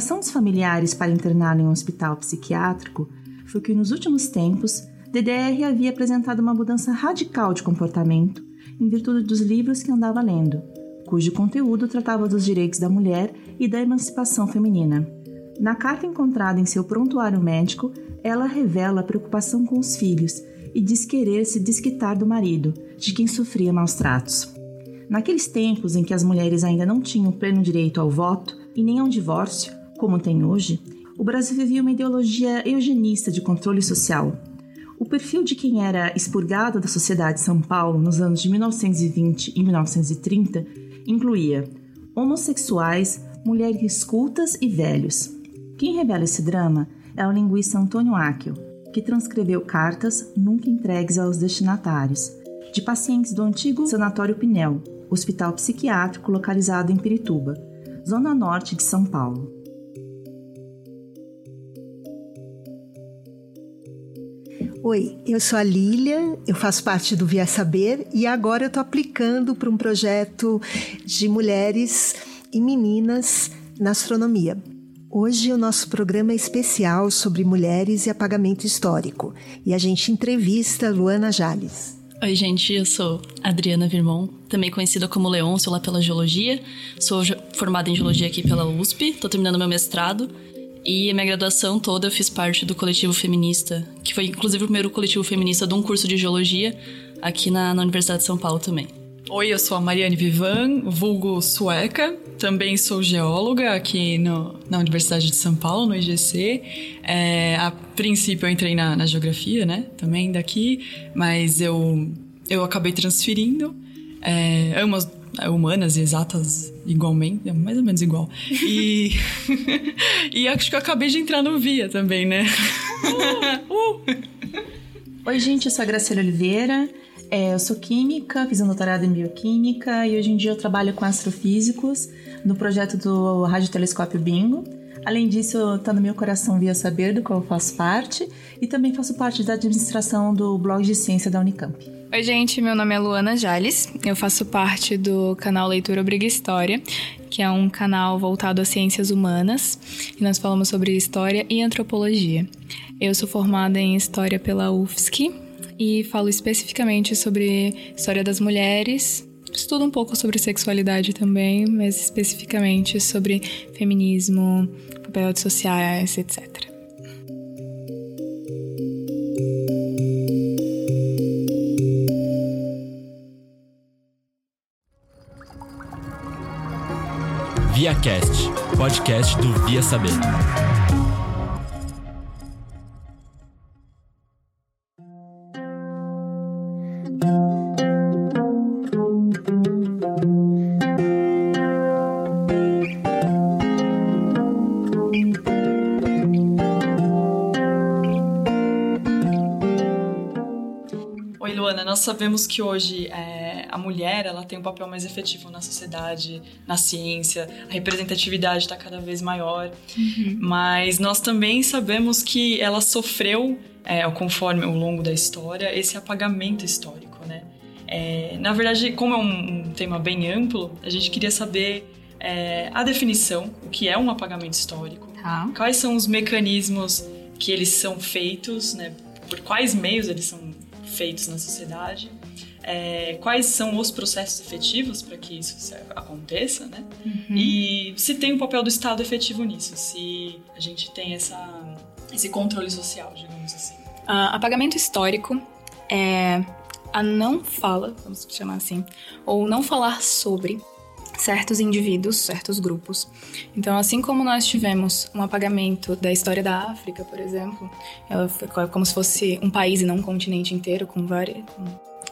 reação dos familiares para interná-lo em um hospital psiquiátrico foi que, nos últimos tempos, DDR havia apresentado uma mudança radical de comportamento em virtude dos livros que andava lendo, cujo conteúdo tratava dos direitos da mulher e da emancipação feminina. Na carta encontrada em seu prontuário médico, ela revela a preocupação com os filhos e diz querer se desquitar do marido, de quem sofria maus tratos. Naqueles tempos em que as mulheres ainda não tinham pleno direito ao voto e nem ao divórcio, como tem hoje, o Brasil vivia uma ideologia eugenista de controle social. O perfil de quem era expurgado da sociedade de São Paulo nos anos de 1920 e 1930 incluía homossexuais, mulheres cultas e velhos. Quem revela esse drama é o linguista Antônio Akel, que transcreveu cartas nunca entregues aos destinatários, de pacientes do antigo Sanatório Pinel, hospital psiquiátrico localizado em Pirituba, zona norte de São Paulo. Oi, eu sou a Lília, eu faço parte do Via Saber e agora eu estou aplicando para um projeto de mulheres e meninas na astronomia. Hoje o nosso programa é especial sobre mulheres e apagamento histórico e a gente entrevista Luana Jales. Oi, gente, eu sou Adriana Virmon, também conhecida como Leôncio lá pela Geologia. Sou formada em Geologia aqui pela USP, estou terminando meu mestrado e a minha graduação toda eu fiz parte do coletivo feminista, que foi inclusive o primeiro coletivo feminista de um curso de Geologia aqui na, na Universidade de São Paulo também. Oi, eu sou a Mariane Vivan, vulgo sueca. Também sou geóloga aqui no, na Universidade de São Paulo, no IGC. É, a princípio eu entrei na, na, geografia, né? Também daqui, mas eu, eu acabei transferindo. É, amo as humanas e exatas igualmente, é mais ou menos igual. E, e acho que eu acabei de entrar no VIA também, né? Uh, uh. Oi, gente, eu sou a Graciela Oliveira. É, eu sou química, fiz um doutorado em bioquímica e hoje em dia eu trabalho com astrofísicos no projeto do Radiotelescópio Bingo. Além disso, está no meu coração Via Saber, do qual eu faço parte, e também faço parte da administração do blog de ciência da Unicamp. Oi, gente, meu nome é Luana Jales, eu faço parte do canal Leitura Obriga História, que é um canal voltado às ciências humanas, e nós falamos sobre história e antropologia. Eu sou formada em História pela UFSC, e falo especificamente sobre história das mulheres. Estudo um pouco sobre sexualidade também, mas especificamente sobre feminismo, papel de sociais, etc. ViaCast, podcast do Via Saber. nós sabemos que hoje é, a mulher ela tem um papel mais efetivo na sociedade, na ciência, a representatividade está cada vez maior, uhum. mas nós também sabemos que ela sofreu, é, conforme o longo da história, esse apagamento histórico, né? É, na verdade, como é um, um, tema bem amplo, a gente queria saber é, a definição, o que é um apagamento histórico, tá. quais são os mecanismos que eles são feitos, né? Por quais meios eles são feitos na sociedade, é, quais são os processos efetivos para que isso aconteça, né? Uhum. E se tem um papel do Estado efetivo nisso, se a gente tem essa, esse controle social, digamos assim. Uh, apagamento histórico é a não fala, vamos chamar assim, ou não falar sobre certos indivíduos, certos grupos. Então, assim como nós tivemos um apagamento da história da África, por exemplo, ela foi como se fosse um país e não um continente inteiro, com várias.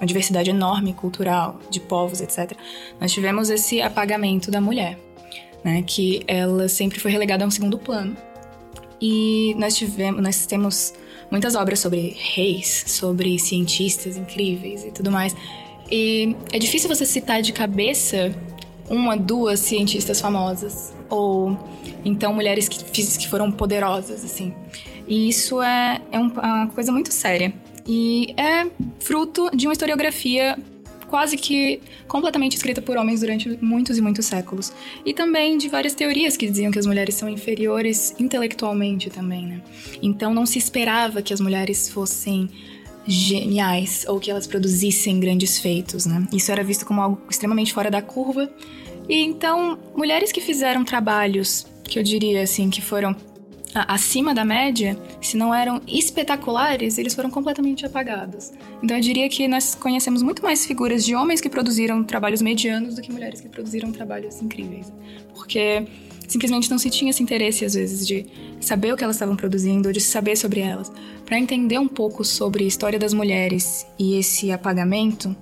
Uma diversidade enorme cultural, de povos, etc. Nós tivemos esse apagamento da mulher, né, que ela sempre foi relegada a um segundo plano. E nós tivemos, nós temos muitas obras sobre reis, sobre cientistas incríveis e tudo mais. E é difícil você citar de cabeça uma, duas cientistas famosas. Ou então mulheres que, que foram poderosas, assim. E isso é, é uma coisa muito séria. E é fruto de uma historiografia quase que completamente escrita por homens durante muitos e muitos séculos. E também de várias teorias que diziam que as mulheres são inferiores intelectualmente também, né? Então não se esperava que as mulheres fossem geniais ou que elas produzissem grandes feitos, né? Isso era visto como algo extremamente fora da curva. E então, mulheres que fizeram trabalhos que eu diria assim que foram acima da média, se não eram espetaculares, eles foram completamente apagados. Então eu diria que nós conhecemos muito mais figuras de homens que produziram trabalhos medianos do que mulheres que produziram trabalhos incríveis. Porque simplesmente não se tinha esse interesse, às vezes, de saber o que elas estavam produzindo, de saber sobre elas. Para entender um pouco sobre a história das mulheres e esse apagamento,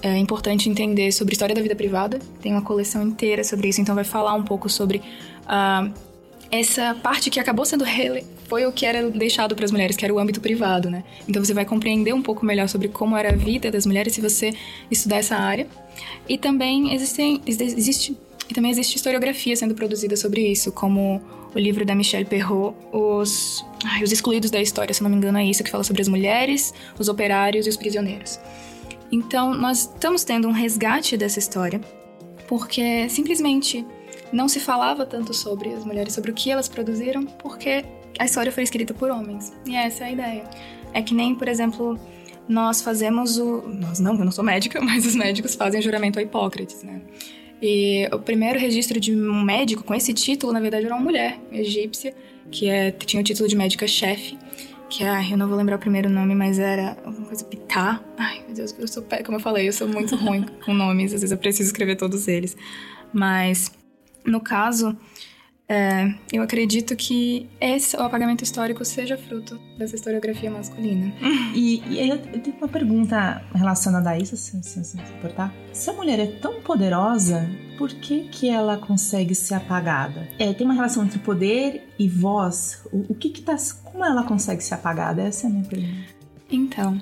é importante entender sobre a história da vida privada. Tem uma coleção inteira sobre isso, então vai falar um pouco sobre uh, essa parte que acabou sendo rele... foi o que era deixado para as mulheres, que era o âmbito privado, né? Então você vai compreender um pouco melhor sobre como era a vida das mulheres se você estudar essa área. E também existem existe e também existe historiografia sendo produzida sobre isso, como o livro da Michelle Perrault, Os, ai, os Excluídos da História, se não me engano é isso, que fala sobre as mulheres, os operários e os prisioneiros. Então, nós estamos tendo um resgate dessa história, porque simplesmente não se falava tanto sobre as mulheres, sobre o que elas produziram, porque a história foi escrita por homens. E essa é a ideia. É que nem, por exemplo, nós fazemos o. Nós não, eu não sou médica, mas os médicos fazem o juramento a Hipócrates, né? E o primeiro registro de um médico com esse título, na verdade, era uma mulher egípcia, que é, tinha o título de médica-chefe, que é, eu não vou lembrar o primeiro nome, mas era alguma coisa Pitá. Ai, meu Deus, eu sou, como eu falei, eu sou muito ruim com nomes, às vezes eu preciso escrever todos eles. Mas no caso, é, eu acredito que esse, o apagamento histórico seja fruto dessa historiografia masculina. E, e eu, eu tenho uma pergunta relacionada a isso, se, se, se importar. Se a mulher é tão poderosa, por que, que ela consegue ser apagada? É, tem uma relação entre poder e voz. O, o que que tá. Como ela consegue ser apagada? Essa é a minha pergunta. Então,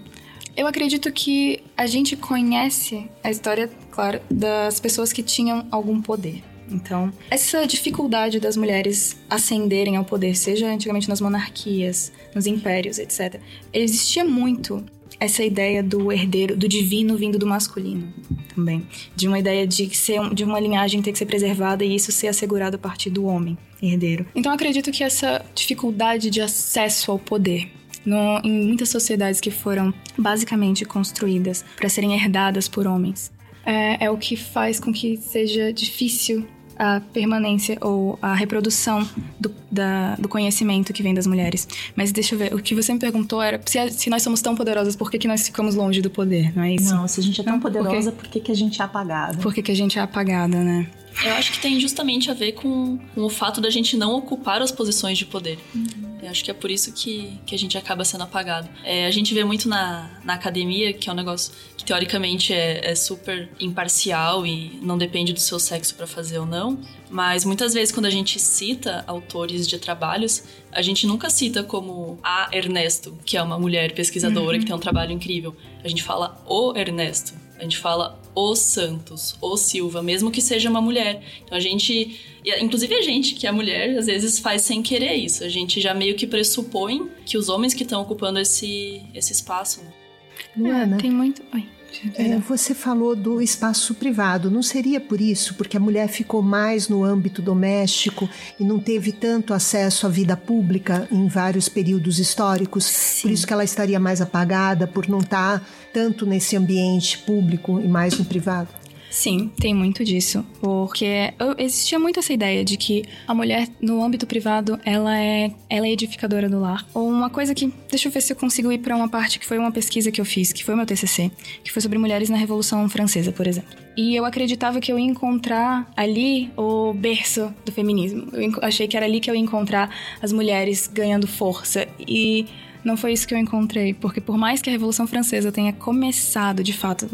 eu acredito que a gente conhece a história, claro, das pessoas que tinham algum poder. Então, essa dificuldade das mulheres ascenderem ao poder, seja antigamente nas monarquias, nos impérios, etc., existia muito essa ideia do herdeiro, do divino vindo do masculino também. De uma ideia de ser de uma linhagem ter que ser preservada e isso ser assegurado a partir do homem herdeiro. Então acredito que essa dificuldade de acesso ao poder no, em muitas sociedades que foram basicamente construídas para serem herdadas por homens é, é o que faz com que seja difícil a permanência ou a reprodução do, da, do conhecimento que vem das mulheres. Mas deixa eu ver, o que você me perguntou era se, se nós somos tão poderosas, por que, que nós ficamos longe do poder, não é isso? Não, se a gente é tão não, poderosa, por que, que a gente é apagada? Por que, que a gente é apagada, né? Eu acho que tem justamente a ver com, com o fato da gente não ocupar as posições de poder. Uhum. Eu acho que é por isso que, que a gente acaba sendo apagado. É, a gente vê muito na, na academia, que é um negócio que teoricamente é, é super imparcial e não depende do seu sexo para fazer ou não. Mas muitas vezes, quando a gente cita autores de trabalhos, a gente nunca cita como a Ernesto, que é uma mulher pesquisadora uhum. que tem um trabalho incrível. A gente fala o Ernesto. A gente fala o Santos, o Silva, mesmo que seja uma mulher. Então a gente, inclusive a gente que é mulher, às vezes faz sem querer isso. A gente já meio que pressupõe que os homens que estão ocupando esse, esse espaço. Né? Luana, é, tem muito. Oi. É, você falou do espaço privado. Não seria por isso, porque a mulher ficou mais no âmbito doméstico e não teve tanto acesso à vida pública em vários períodos históricos? Sim. Por isso que ela estaria mais apagada, por não estar tanto nesse ambiente público e mais no privado? Sim, tem muito disso, porque existia muito essa ideia de que a mulher no âmbito privado ela é, ela é edificadora do lar. Ou uma coisa que, deixa eu ver se eu consigo ir para uma parte que foi uma pesquisa que eu fiz, que foi meu TCC, que foi sobre mulheres na Revolução Francesa, por exemplo. E eu acreditava que eu ia encontrar ali o berço do feminismo. Eu achei que era ali que eu ia encontrar as mulheres ganhando força e não foi isso que eu encontrei, porque por mais que a Revolução Francesa tenha começado, de fato,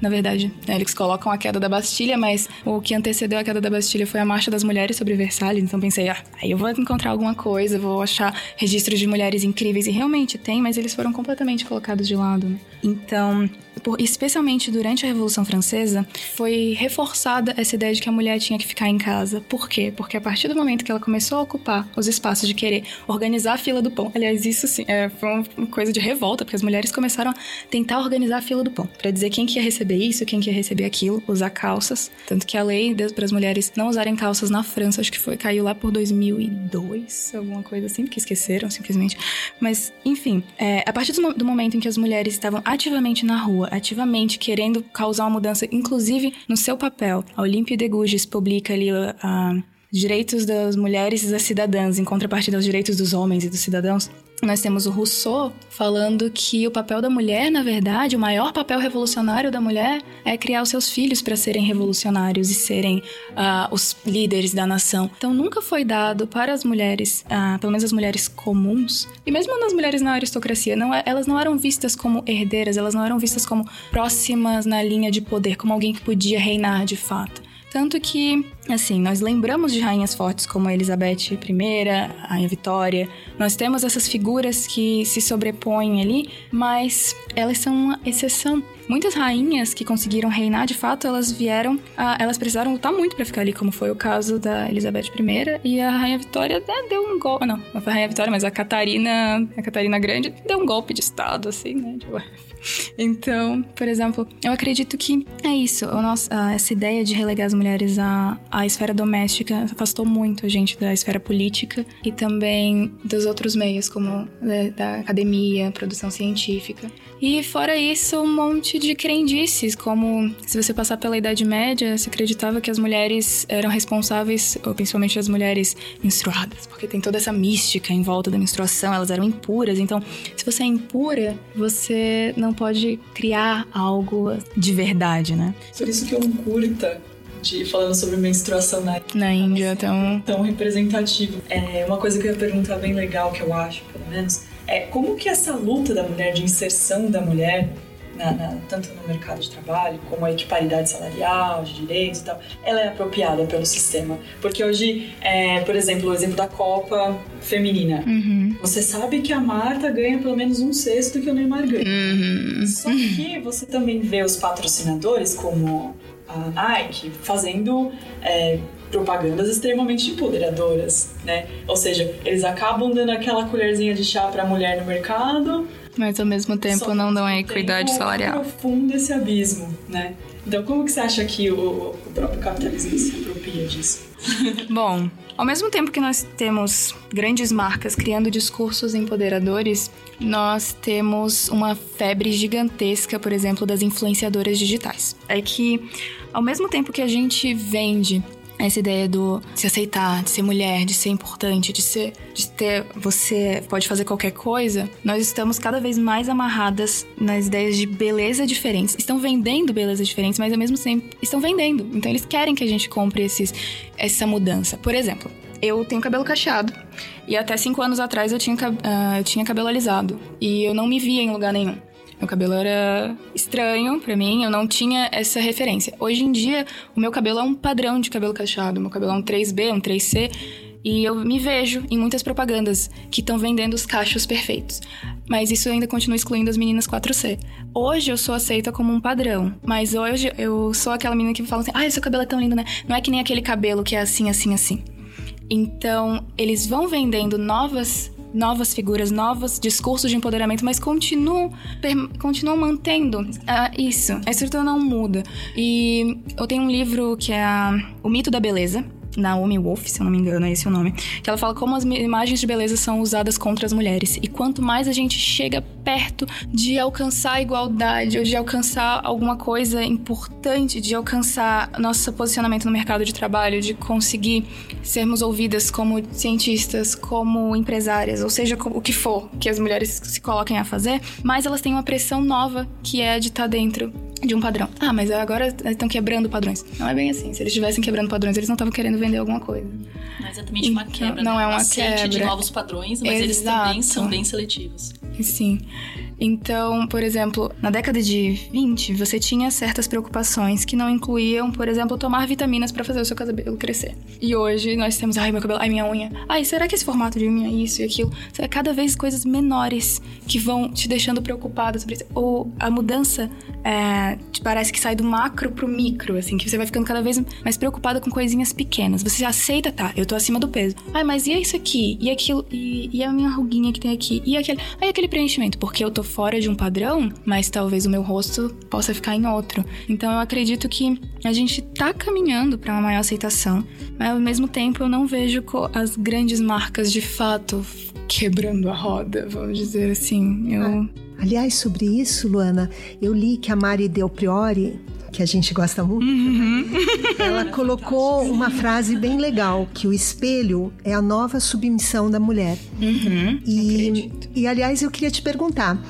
na verdade, né, eles colocam a queda da Bastilha, mas o que antecedeu a queda da Bastilha foi a Marcha das Mulheres sobre Versalhes, então pensei, ah, aí eu vou encontrar alguma coisa, vou achar registros de mulheres incríveis, e realmente tem, mas eles foram completamente colocados de lado. Né? Então, por, especialmente durante a Revolução Francesa, foi reforçada essa ideia de que a mulher tinha que ficar em casa. Por quê? Porque a partir do momento que ela começou a ocupar os espaços de querer organizar a fila do pão, aliás, isso sim, é, foi uma coisa de revolta, porque as mulheres começaram a tentar organizar a fila do pão, para dizer quem que ia receber isso, quem que ia receber aquilo, usar calças. Tanto que a lei para as mulheres não usarem calças na França, acho que foi, caiu lá por 2002, alguma coisa assim, porque esqueceram simplesmente. Mas, enfim, é, a partir do, do momento em que as mulheres estavam ativamente na rua, ativamente querendo causar uma mudança, inclusive no seu papel, a Olímpia de Gouges publica ali a, a direitos das mulheres e das cidadãs em contrapartida aos direitos dos homens e dos cidadãos, nós temos o Rousseau falando que o papel da mulher, na verdade, o maior papel revolucionário da mulher é criar os seus filhos para serem revolucionários e serem uh, os líderes da nação. Então nunca foi dado para as mulheres, uh, pelo menos as mulheres comuns, e mesmo nas mulheres na aristocracia, não, é, elas não eram vistas como herdeiras, elas não eram vistas como próximas na linha de poder, como alguém que podia reinar de fato. Tanto que, assim, nós lembramos de rainhas fortes como a Elizabeth I, a Rainha Vitória. Nós temos essas figuras que se sobrepõem ali, mas elas são uma exceção. Muitas rainhas que conseguiram reinar de fato, elas vieram, a, elas precisaram lutar muito para ficar ali, como foi o caso da Elizabeth I e a Rainha Vitória né, deu um golpe, não, não foi a Rainha Vitória, mas a Catarina, a Catarina Grande deu um golpe de estado assim, né, de então, por exemplo, eu acredito que é isso. Nosso, essa ideia de relegar as mulheres à, à esfera doméstica afastou muito a gente da esfera política e também dos outros meios, como né, da academia, produção científica. E fora isso, um monte de crendices, como se você passar pela Idade Média, se acreditava que as mulheres eram responsáveis, ou principalmente as mulheres menstruadas, porque tem toda essa mística em volta da menstruação, elas eram impuras. Então, se você é impura, você não pode criar algo de verdade, né? Por isso que um curta de, falando sobre menstruação na, na Índia tão... tão representativo. É uma coisa que eu ia perguntar bem legal, que eu acho, pelo menos, é como que essa luta da mulher, de inserção da mulher na, na, tanto no mercado de trabalho como a equiparidade salarial, de direitos e tal, ela é apropriada pelo sistema. Porque hoje, é, por exemplo, o exemplo da Copa feminina. Uhum. Você sabe que a Marta ganha pelo menos um sexto que o Neymar ganha. Uhum. Só que você também vê os patrocinadores como a Nike fazendo é, propagandas extremamente empoderadoras, né? Ou seja, eles acabam dando aquela colherzinha de chá para a mulher no mercado mas ao mesmo tempo não dão a equidade salarial. Profunda esse abismo, né? Então, como que você acha que o, o próprio capitalismo se apropria disso? Bom, ao mesmo tempo que nós temos grandes marcas criando discursos empoderadores, nós temos uma febre gigantesca, por exemplo, das influenciadoras digitais. É que, ao mesmo tempo que a gente vende essa ideia do se aceitar, de ser mulher, de ser importante, de ser de ter você pode fazer qualquer coisa, nós estamos cada vez mais amarradas nas ideias de beleza diferentes. Estão vendendo beleza diferentes, mas ao mesmo tempo estão vendendo. Então eles querem que a gente compre esses, essa mudança. Por exemplo, eu tenho cabelo cacheado e até cinco anos atrás eu tinha, uh, eu tinha cabelo alisado e eu não me via em lugar nenhum. Meu cabelo era estranho para mim, eu não tinha essa referência. Hoje em dia, o meu cabelo é um padrão de cabelo cacheado. Meu cabelo é um 3B, um 3C. E eu me vejo em muitas propagandas que estão vendendo os cachos perfeitos. Mas isso ainda continua excluindo as meninas 4C. Hoje eu sou aceita como um padrão. Mas hoje eu sou aquela menina que fala assim: ai, seu cabelo é tão lindo, né? Não é que nem aquele cabelo que é assim, assim, assim. Então, eles vão vendendo novas novas figuras, novos discursos de empoderamento, mas continuam, continuam mantendo uh, isso. A estrutura não muda. E eu tenho um livro que é O Mito da Beleza, Naomi Wolf, se eu não me engano, é esse o nome, que ela fala como as imagens de beleza são usadas contra as mulheres. E quanto mais a gente chega perto de alcançar a igualdade, ou de alcançar alguma coisa importante, de alcançar nosso posicionamento no mercado de trabalho, de conseguir sermos ouvidas como cientistas, como empresárias, ou seja, o que for que as mulheres se coloquem a fazer, mais elas têm uma pressão nova que é de estar dentro de um padrão. Ah, mas agora estão quebrando padrões. Não é bem assim. Se eles estivessem quebrando padrões, eles não estavam querendo vender alguma coisa. Não é exatamente uma quebra. Não né? é uma quebra. de novos padrões, mas Exato. eles também são bem seletivos. Sim. Então, por exemplo, na década de 20, você tinha certas preocupações que não incluíam, por exemplo, tomar vitaminas para fazer o seu cabelo crescer. E hoje nós temos, ai, meu cabelo, ai, minha unha. Ai, será que esse formato de unha é isso e aquilo? É cada vez coisas menores que vão te deixando preocupada sobre isso. Ou a mudança é, te parece que sai do macro pro micro, assim, que você vai ficando cada vez mais preocupada com coisinhas pequenas. Você aceita, tá, eu tô acima do peso. Ai, mas e isso aqui? E aquilo? E, e a minha ruguinha que tem aqui? E aquele? Aí aquele preenchimento, porque eu tô fora de um padrão, mas talvez o meu rosto possa ficar em outro. Então eu acredito que a gente tá caminhando para uma maior aceitação, mas ao mesmo tempo eu não vejo as grandes marcas de fato quebrando a roda, vamos dizer assim. Eu... É. Aliás, sobre isso, Luana, eu li que a Mari Del Priori, que a gente gosta muito, uhum. ela colocou uma frase bem legal, que o espelho é a nova submissão da mulher. Uhum, e, e, aliás, eu queria te perguntar,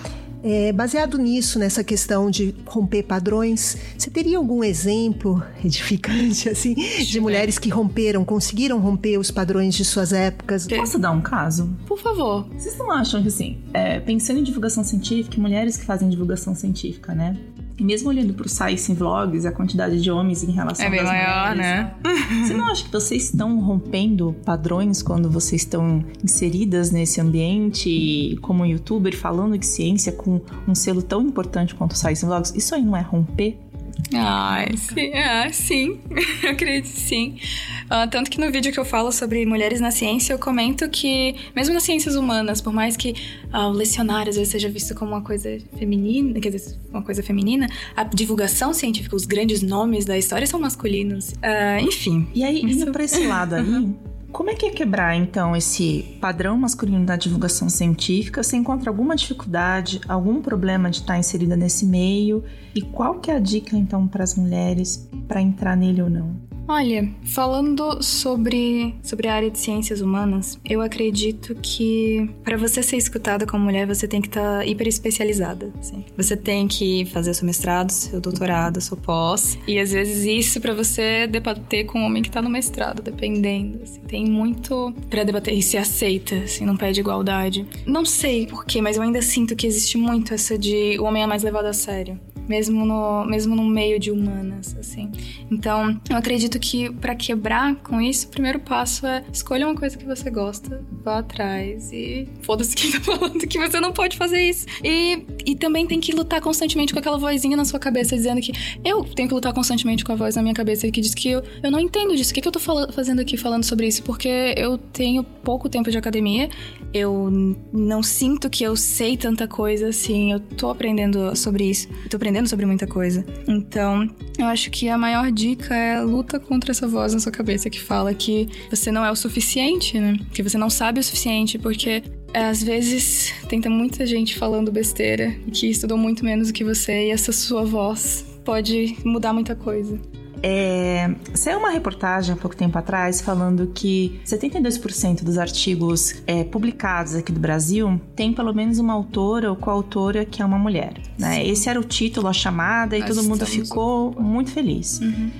é, baseado nisso, nessa questão de romper padrões, você teria algum exemplo edificante, assim, de mulheres que romperam, conseguiram romper os padrões de suas épocas? Posso dar um caso? Por favor. Vocês não acham que, assim, é, pensando em divulgação científica, mulheres que fazem divulgação científica, né? E mesmo olhando para os sites em vlogs, a quantidade de homens em relação é bem maior, mulheres, né? Você não acha que vocês estão rompendo padrões quando vocês estão inseridas nesse ambiente como youtuber falando de ciência com um selo tão importante quanto os sites em vlogs? Isso aí não é romper? Ai, sim, é, sim. acredito sim. Uh, tanto que no vídeo que eu falo sobre mulheres na ciência, eu comento que, mesmo nas ciências humanas, por mais que uh, o lecionário às vezes seja visto como uma coisa feminina, quer dizer, uma coisa feminina, a divulgação científica, os grandes nomes da história são masculinos. Uh, enfim. E aí, indo pra esse lado aí, Como é que é quebrar, então, esse padrão masculino da divulgação científica? Você encontra alguma dificuldade, algum problema de estar inserida nesse meio? E qual que é a dica, então, para as mulheres para entrar nele ou não? Olha, falando sobre, sobre a área de ciências humanas, eu acredito que para você ser escutada como mulher, você tem que estar tá hiper especializada. Assim. Você tem que fazer seu mestrado, seu doutorado, seu pós. E às vezes isso para você debater com um homem que tá no mestrado, dependendo. Assim. Tem muito para debater e se aceita, assim, não pede igualdade. Não sei porquê, mas eu ainda sinto que existe muito essa de o homem é mais levado a sério mesmo no, mesmo no meio de humanas, assim. Então, eu acredito que para quebrar com isso, o primeiro passo é escolha uma coisa que você gosta, vá atrás e foda-se quem tá falando que você não pode fazer isso. E, e também tem que lutar constantemente com aquela vozinha na sua cabeça dizendo que eu tenho que lutar constantemente com a voz na minha cabeça que diz que eu, eu não entendo disso. O que, que eu tô fazendo aqui falando sobre isso? Porque eu tenho pouco tempo de academia, eu não sinto que eu sei tanta coisa assim, eu tô aprendendo sobre isso, tô aprendendo aprendendo sobre muita coisa. Então, eu acho que a maior dica é luta contra essa voz na sua cabeça que fala que você não é o suficiente, né? Que você não sabe o suficiente, porque é, às vezes tenta muita gente falando besteira e que estudou muito menos do que você e essa sua voz pode mudar muita coisa. É, saiu uma reportagem há pouco tempo atrás falando que 72% dos artigos é, publicados aqui do Brasil tem pelo menos uma autora ou coautora que é uma mulher. Né? Esse era o título, a chamada, e Nós todo mundo ficou muito feliz. Uhum.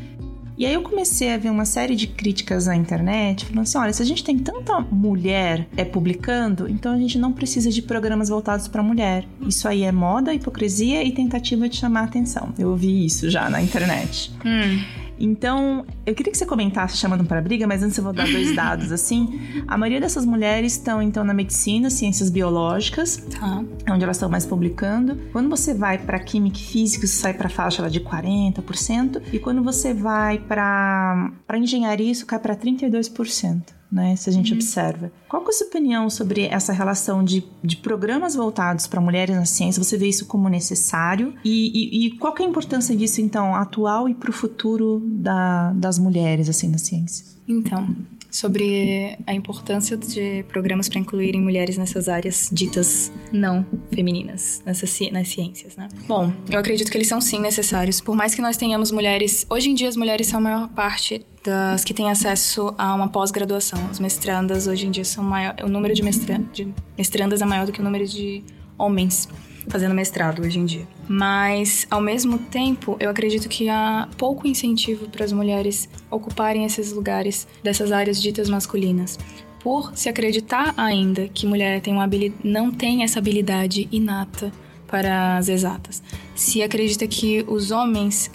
E aí eu comecei a ver uma série de críticas na internet, falando assim, olha, se a gente tem tanta mulher é publicando, então a gente não precisa de programas voltados para mulher. Isso aí é moda, hipocrisia e tentativa de chamar atenção. Eu ouvi isso já na internet. Hum. Então, eu queria que você comentasse chamando para briga, mas antes eu vou dar dois dados assim. A maioria dessas mulheres estão então na medicina, ciências biológicas, tá. onde elas estão mais publicando. Quando você vai para química e física, isso sai para faixa lá de 40%, e quando você vai para para engenharia, isso cai para 32% né? Se a gente uhum. observa. Qual é a sua opinião sobre essa relação de, de programas voltados para mulheres na ciência? Você vê isso como necessário? E, e, e qual é a importância disso, então, atual e para o futuro da, das mulheres, assim, na ciência? Então, sobre a importância de programas para incluírem mulheres nessas áreas ditas não femininas, nessas, nas ciências, né? Bom, eu acredito que eles são sim necessários. Por mais que nós tenhamos mulheres, hoje em dia as mulheres são a maior parte das que têm acesso a uma pós-graduação. As mestrandas hoje em dia são maior, o número de, mestra, de mestrandas é maior do que o número de homens fazendo mestrado hoje em dia. Mas, ao mesmo tempo, eu acredito que há pouco incentivo para as mulheres ocuparem esses lugares dessas áreas ditas masculinas. Por se acreditar ainda que mulher tem uma não tem essa habilidade inata para as exatas. Se acredita que os homens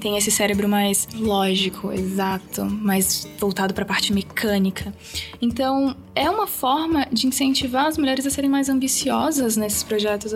têm esse cérebro mais lógico, exato, mais voltado para a parte mecânica. Então, é uma forma de incentivar as mulheres a serem mais ambiciosas nesses projetos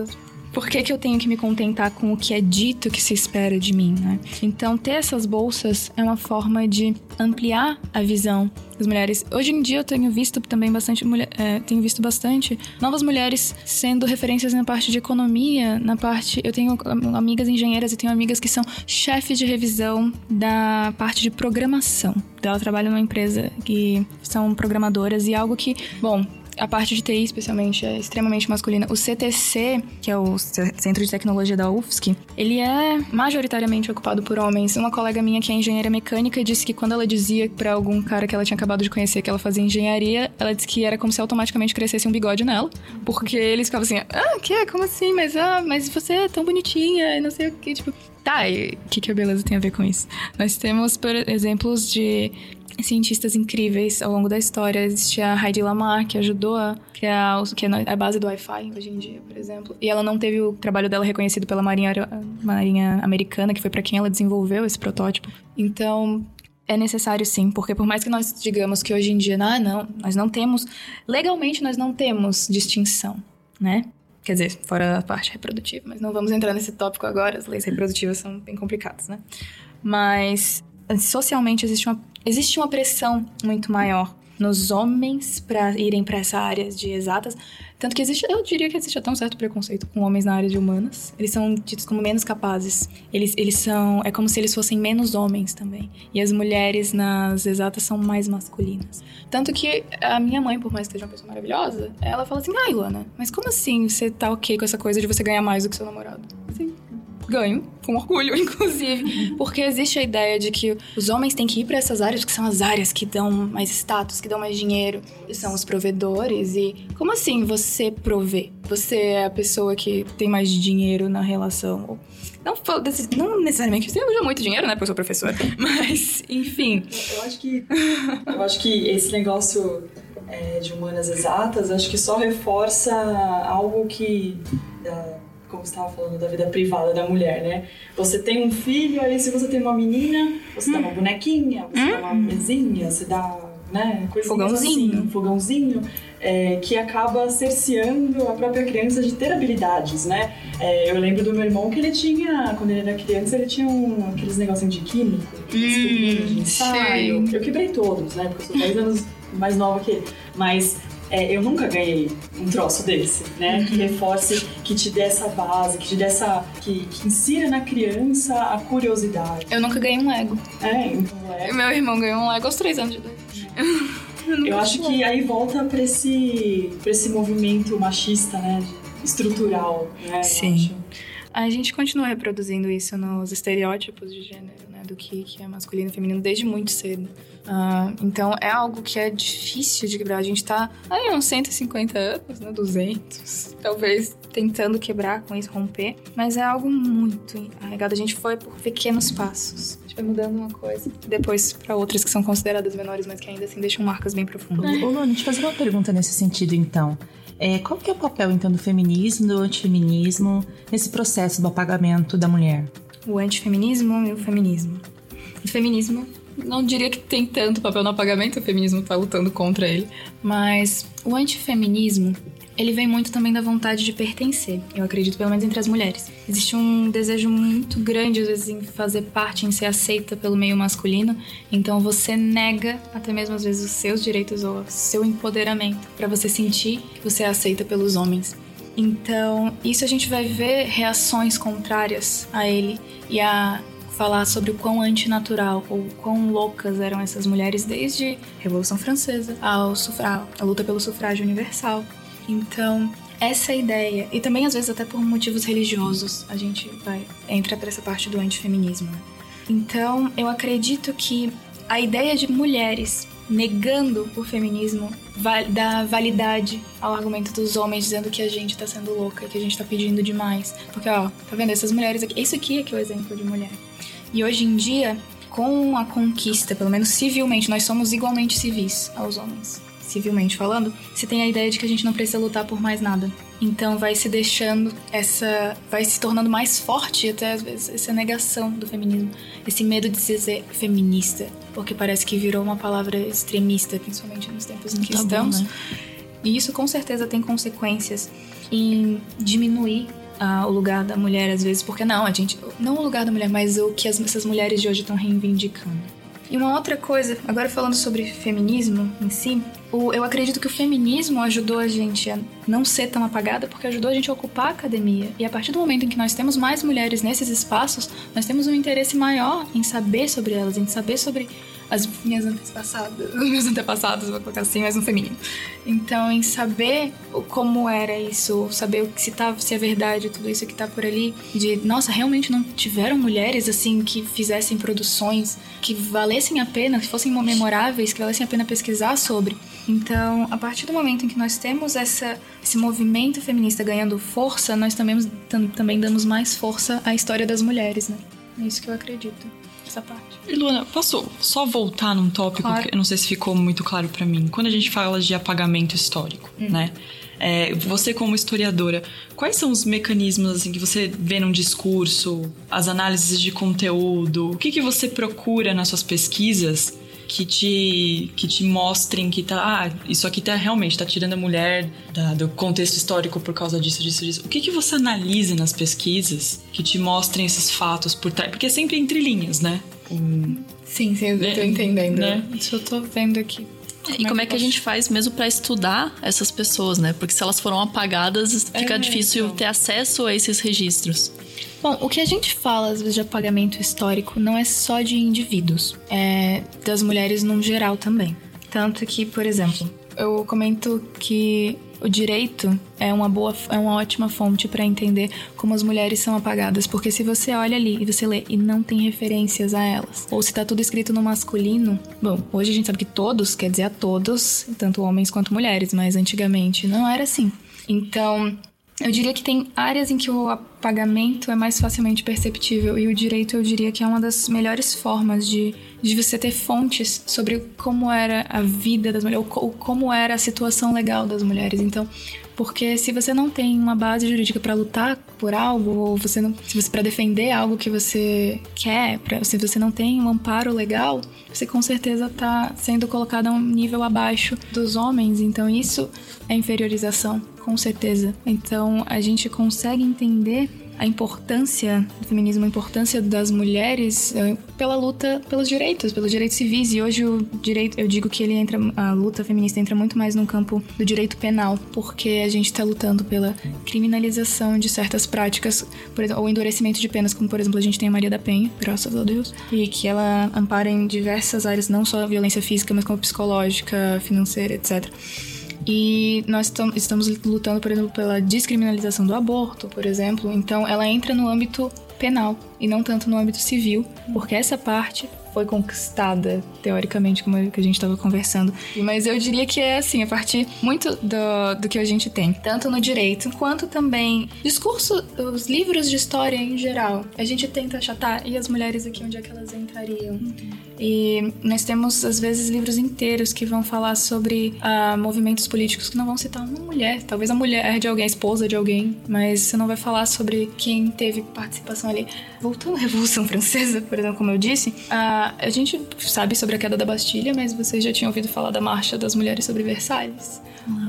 por que, que eu tenho que me contentar com o que é dito que se espera de mim, né? Então, ter essas bolsas é uma forma de ampliar a visão das mulheres. Hoje em dia eu tenho visto também bastante mulher, é, tenho visto bastante novas mulheres sendo referências na parte de economia, na parte eu tenho amigas engenheiras e tenho amigas que são chefes de revisão da parte de programação. Ela trabalha numa empresa que são programadoras e algo que, bom, a parte de TI, especialmente, é extremamente masculina. O CTC, que é o Centro de Tecnologia da UFSC, ele é majoritariamente ocupado por homens. Uma colega minha que é engenheira mecânica disse que quando ela dizia para algum cara que ela tinha acabado de conhecer que ela fazia engenharia, ela disse que era como se automaticamente crescesse um bigode nela, porque eles ficavam assim: "Ah, que? Como assim? Mas ah, mas você é tão bonitinha", não sei o que, tipo, Tá, e o que, que a beleza tem a ver com isso? Nós temos, por exemplos de cientistas incríveis ao longo da história. Existe a Heidi Lamar, que ajudou a criar que é a base do Wi-Fi hoje em dia, por exemplo. E ela não teve o trabalho dela reconhecido pela Marinha, Marinha Americana, que foi para quem ela desenvolveu esse protótipo. Então, é necessário sim, porque por mais que nós digamos que hoje em dia, ah, não, nós não temos, legalmente nós não temos distinção, né? Quer dizer, fora a parte reprodutiva, mas não vamos entrar nesse tópico agora, as leis reprodutivas são bem complicadas, né? Mas socialmente existe uma existe uma pressão muito maior nos homens para irem para essa área de exatas. Tanto que existe, eu diria que existe até um certo preconceito com homens na área de humanas. Eles são ditos como menos capazes. Eles, eles são. É como se eles fossem menos homens também. E as mulheres nas exatas são mais masculinas. Tanto que a minha mãe, por mais que seja uma pessoa maravilhosa, ela fala assim: ai, Luana, mas como assim você tá ok com essa coisa de você ganhar mais do que seu namorado? Assim, ganho, com orgulho, inclusive. Porque existe a ideia de que os homens têm que ir para essas áreas, que são as áreas que dão mais status, que dão mais dinheiro, são os provedores. E como assim você provê? Você é a pessoa que tem mais dinheiro na relação. Não, não necessariamente você usa muito dinheiro, né? Porque eu sou professora. Mas, enfim. Eu acho que. Eu acho que esse negócio é, de humanas exatas, acho que só reforça algo que. Uh, como você estava falando da vida privada da mulher, né? Você tem um filho, aí se você tem uma menina, você hum. dá uma bonequinha, você hum. dá uma mesinha, você dá, né? Fogãozinho. Assim, um fogãozinho. É, que acaba cerceando a própria criança de ter habilidades, né? É, eu lembro do meu irmão que ele tinha, quando ele era criança, ele tinha um, aqueles negocinhos de químico, hum, de ensaio. Eu quebrei todos, né? Porque eu sou 10 anos mais nova que ele. Mas é, eu nunca ganhei um troço desse, né? Uhum. Que reforce, que te dê essa base, que te dê essa. que, que insira na criança a curiosidade. Eu nunca ganhei um Lego. É, então Lego. Meu irmão ganhou um Lego aos três anos de idade. Eu, eu acho que aí volta pra esse, pra esse movimento machista, né? Estrutural, né? Sim. A gente continua reproduzindo isso nos estereótipos de gênero, né? Do que, que é masculino e feminino desde muito cedo. Uh, então é algo que é difícil de quebrar. A gente tá aí uns 150 anos, né? 200, talvez tentando quebrar com isso, romper. Mas é algo muito arregado. A gente foi por pequenos passos. A gente vai mudando uma coisa, depois para outras que são consideradas menores, mas que ainda assim deixam marcas bem profundas. Ô, Luana, deixa eu fazer uma pergunta nesse sentido, então. É, qual que é o papel, então, do feminismo, do antifeminismo nesse processo do apagamento da mulher? O antifeminismo e o feminismo. O feminismo não diria que tem tanto papel no apagamento, o feminismo está lutando contra ele, mas o antifeminismo ele vem muito também da vontade de pertencer, eu acredito, pelo menos entre as mulheres. Existe um desejo muito grande, às vezes, em fazer parte, em ser aceita pelo meio masculino, então você nega até mesmo, às vezes, os seus direitos ou o seu empoderamento, para você sentir que você é aceita pelos homens. Então, isso a gente vai ver reações contrárias a ele e a falar sobre o quão antinatural ou quão loucas eram essas mulheres desde a Revolução Francesa ao sufrá a luta pelo sufrágio universal. Então, essa ideia, e também às vezes até por motivos religiosos, a gente vai entra para essa parte do antifeminismo. Né? Então, eu acredito que a ideia de mulheres negando o feminismo dá validade ao argumento dos homens dizendo que a gente tá sendo louca, que a gente tá pedindo demais. Porque, ó, tá vendo? Essas mulheres aqui. Isso aqui é que é o exemplo de mulher. E hoje em dia, com a conquista, pelo menos civilmente, nós somos igualmente civis aos homens. Civilmente falando, você tem a ideia de que a gente não precisa lutar por mais nada. Então vai se deixando essa. vai se tornando mais forte até às vezes essa negação do feminismo. Esse medo de se dizer feminista. Porque parece que virou uma palavra extremista, principalmente nos tempos em que Tá bom, estamos. né? E isso com certeza tem consequências em diminuir ah, o lugar da mulher, às vezes, porque não, a gente. Não o lugar da mulher, mas o que as, essas mulheres de hoje estão reivindicando. E uma outra coisa, agora falando sobre feminismo em si, o- eu acredito que o feminismo ajudou a gente a não ser tão apagada porque ajudou a gente a ocupar a academia. E a partir do momento em que nós temos mais mulheres nesses espaços, nós temos um interesse maior em saber sobre elas, em saber sobre as minhas antepassadas, os meus antepassados, vou colocar assim, mas no feminino. Então, em saber como era isso, saber se, tá, se é verdade, tudo isso que tá por ali, de, nossa, realmente não tiveram mulheres, assim, que fizessem produções que valessem a pena, que fossem memoráveis, que valessem a pena pesquisar sobre. Então, a partir do momento em que nós temos essa, esse movimento feminista ganhando força, nós também, tam- também damos mais força à história das mulheres, né? É isso que eu acredito, essa parte. E Luana, posso só voltar num tópico Claro. que eu não sei se ficou muito claro pra mim. Quando a gente fala de apagamento histórico, né? É, você como historiadora, quais são os mecanismos assim que você vê num discurso, as análises de conteúdo, o que que você procura nas suas pesquisas que te que te mostrem que tá, ah, isso aqui tá realmente tá tirando a mulher da- do contexto histórico por causa disso, disso, disso. O que que você analisa nas pesquisas que te mostrem esses fatos por trás? Porque é sempre entre linhas, né? Sim, sim, eu Né? tô entendendo. Né? Isso eu tô vendo aqui. E como é que a gente faz mesmo pra estudar essas pessoas, né? Porque se elas foram apagadas, fica É, difícil então. ter acesso a esses registros. Bom, o que a gente fala às vezes de apagamento histórico não é só de indivíduos, é das mulheres num geral também. Tanto que, por exemplo, eu comento que o direito é uma boa, é uma ótima fonte para entender como as mulheres são apagadas, porque se você olha ali e você lê e não tem referências a elas, ou se tá tudo escrito no masculino, bom, hoje a gente sabe que todos quer dizer a todos, tanto homens quanto mulheres, mas antigamente não era assim. Então, eu diria que tem áreas em que o apagamento é mais facilmente perceptível e o direito eu diria que é uma das melhores formas de, de você ter fontes sobre como era a vida das mulheres, ou, ou como era a situação legal das mulheres. Então, porque se você não tem uma base jurídica para lutar por algo, ou você não, se você para defender algo que você quer, pra, se você não tem um amparo legal, você com certeza tá sendo colocado a um nível abaixo dos homens. Então isso é inferiorização, com certeza. Então a gente consegue entender a importância do feminismo, a importância das mulheres eh, pela luta pelos direitos, pelos direitos civis. E hoje o direito, eu digo que ele entra, a luta feminista entra muito mais no campo do direito penal, porque a gente está lutando pela criminalização de certas práticas, por exemplo, ou endurecimento de penas, como por exemplo a gente tem a Maria da Penha, graças a Deus, e que ela ampara em diversas áreas, não só a violência física, mas como psicológica, financeira, etc. E nós tam- estamos lutando, por exemplo, pela descriminalização do aborto, por exemplo. Então, ela entra no âmbito penal e não tanto no âmbito civil, porque essa parte foi conquistada, teoricamente, como a gente estava conversando. Mas eu diria que é assim, a partir muito do, do que a gente tem, tanto no direito, quanto também discurso, os livros de história em geral. A gente tenta achatar, e as mulheres aqui, onde é que elas entrariam? E nós temos, às vezes, livros inteiros que vão falar sobre ah, movimentos políticos que não vão citar uma mulher. Talvez a mulher de alguém, a esposa de alguém, mas você não vai falar sobre quem teve participação ali. Voltando à Revolução Francesa, por exemplo, como eu disse, ah, a gente sabe sobre a queda da Bastilha, mas vocês já tinham ouvido falar da Marcha das Mulheres sobre Versalhes?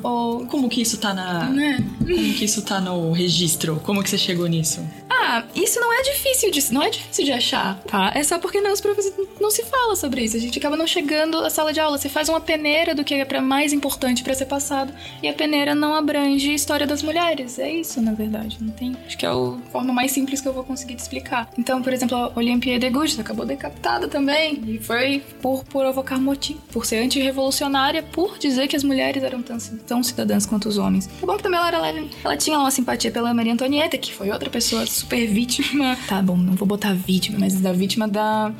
Ou Como que isso tá na. né? Como que isso tá no registro? Como que você chegou nisso? Ah, isso não é difícil de, não é difícil de achar, tá? É só porque não, os professores não se fala sobre isso. A gente acaba não chegando à sala de aula. Você faz uma peneira do que é pra mais importante pra ser passado e a peneira não abrange a história das mulheres. É isso, na verdade. Não tem. Acho que é a forma mais simples que eu vou conseguir te explicar. Então, por exemplo, a Olympiade de Gouges acabou decapitada também e foi por provocar motim, por ser antirrevolucionária, por dizer que as mulheres eram tão, tão cidadãs quanto os homens. É bom que também ela, era, leve- ela tinha uma simpatia pela Maria Antonieta, que foi outra pessoa super vítima. Tá bom, não vou botar vítima, mas da vítima da.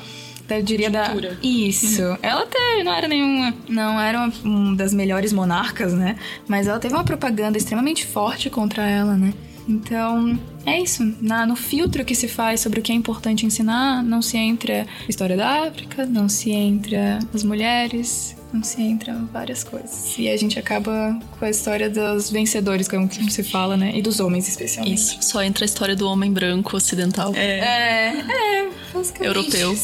Eu diria da. Isso. Ela teve, não era nenhuma. Não era uma, uma das melhores monarcas, né? Mas ela teve uma propaganda extremamente forte contra ela, né? Então, é isso. Na, no filtro que se faz sobre o que é importante ensinar, não se entra história da África, não se entra as mulheres, se entra várias coisas. E a gente acaba com a história dos vencedores, como que se fala, né? E dos homens, especialmente. Isso. Só entra a história do homem branco ocidental. É, é, é Europeu.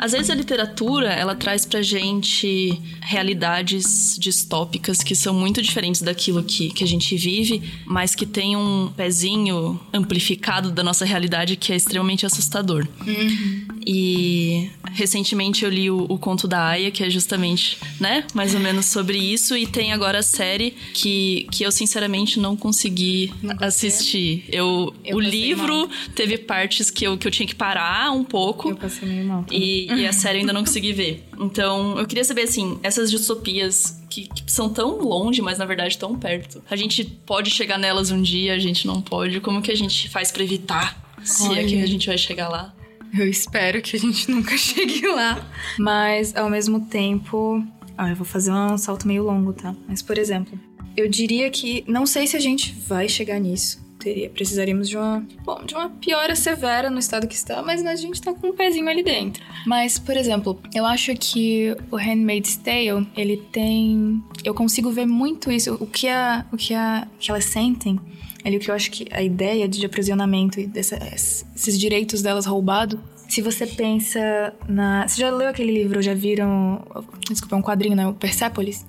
Às vezes a literatura, ela traz pra gente realidades distópicas que são muito diferentes daquilo que, que a gente vive, mas que tem um pezinho amplificado da nossa realidade que é extremamente assustador. Uhum. E recentemente eu li o, o, conto da Aya, que é justamente, né, mais ou menos sobre isso, e tem agora a série que, que eu sinceramente não consegui não assistir. Eu, eu o livro mal. teve partes que eu, que eu tinha que parar um pouco. Eu passei meio mal. E, e a série ainda não consegui ver. Então, eu queria saber, assim, essas distopias que, que, são tão longe, mas na verdade tão perto. A gente pode chegar nelas um dia, a gente não pode. Como que a gente faz para evitar? Se Olha. é que a gente vai chegar lá? Eu espero que a gente nunca chegue lá. Mas, ao mesmo tempo. Ah, eu vou fazer um salto meio longo, tá? Mas, por exemplo, eu diria que. Não sei se a gente vai chegar nisso teria, precisaríamos de uma, bom, de uma piora severa no estado que está, mas a gente tá com um pezinho ali dentro. Mas, por exemplo, eu acho que o Handmaid's Tale, ele tem, eu consigo ver muito isso, o que a, o que a, que elas sentem, ali o que eu acho que a ideia de aprisionamento e desses direitos delas roubado se você pensa na. Você já leu aquele livro, já viram. Desculpa, é um quadrinho, né? O Persepolis?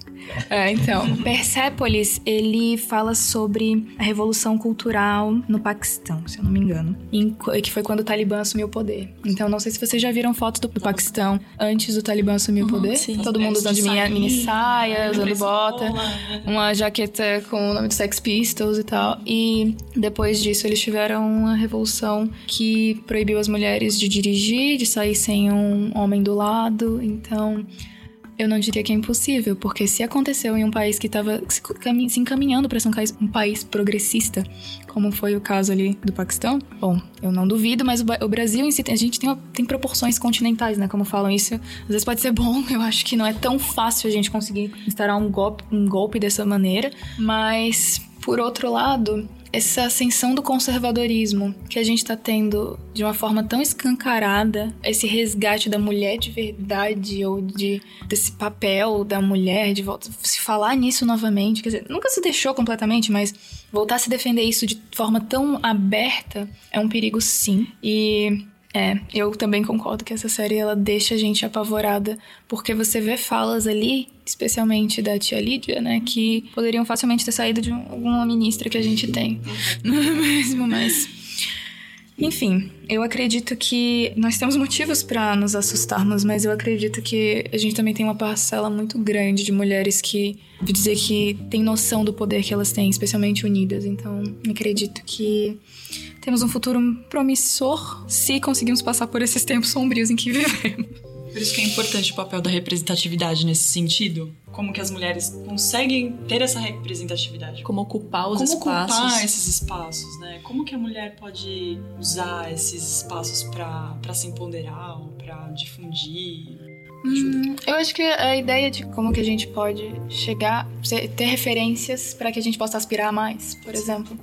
É, então, Persepolis, ele fala sobre a revolução cultural no Paquistão, se eu não me engano. Em, que foi quando o Talibã assumiu o poder. Então, não sei se vocês já viram fotos do, do Paquistão antes do Talibã assumir uhum, o poder. Sim. Todo mundo usando mini, mini saia, usando bota, né? uma jaqueta com o nome do Sex Pistols e tal. E depois disso, eles tiveram uma revolução que proibiu as mulheres de dirigir, de sair sem um homem do lado. Então, eu não diria que é impossível, porque se aconteceu em um país que estava se encaminhando para ser um país, progressista, como foi o caso ali do Paquistão, bom, eu não duvido, mas o, o Brasil em si, a gente tem, tem proporções continentais, né? Como falam isso, às vezes pode ser bom, eu acho que não é tão fácil a gente conseguir instaurar um golpe, um golpe dessa maneira, mas por outro lado, essa ascensão do conservadorismo que a gente está tendo de uma forma tão escancarada, esse resgate da mulher de verdade ou de desse papel da mulher de volta, se falar nisso novamente, quer dizer, nunca se deixou completamente, mas voltar a se defender isso de forma tão aberta é um perigo sim. E é, eu também concordo que essa série ela deixa a gente apavorada, porque você vê falas ali, especialmente da tia Lídia, né, que poderiam facilmente ter saído de alguma ministra que a gente tem. Não é mesmo? Mas. Enfim, eu acredito que nós temos motivos para nos assustarmos, mas eu acredito que a gente também tem uma parcela muito grande de mulheres que, vou dizer que tem noção do poder que elas têm, especialmente unidas. Então, acredito que temos um futuro promissor se conseguirmos passar por esses tempos sombrios em que vivemos. Por isso que é importante o papel da representatividade nesse sentido. Como que as mulheres conseguem ter essa representatividade? Como ocupar os Como espaços. Como ocupar esses espaços, né? Como que a mulher pode usar esses espaços para se empoderar ou para difundir? Hum, eu acho que a ideia de como que a gente pode chegar, ter referências para que a gente possa aspirar mais, por exemplo.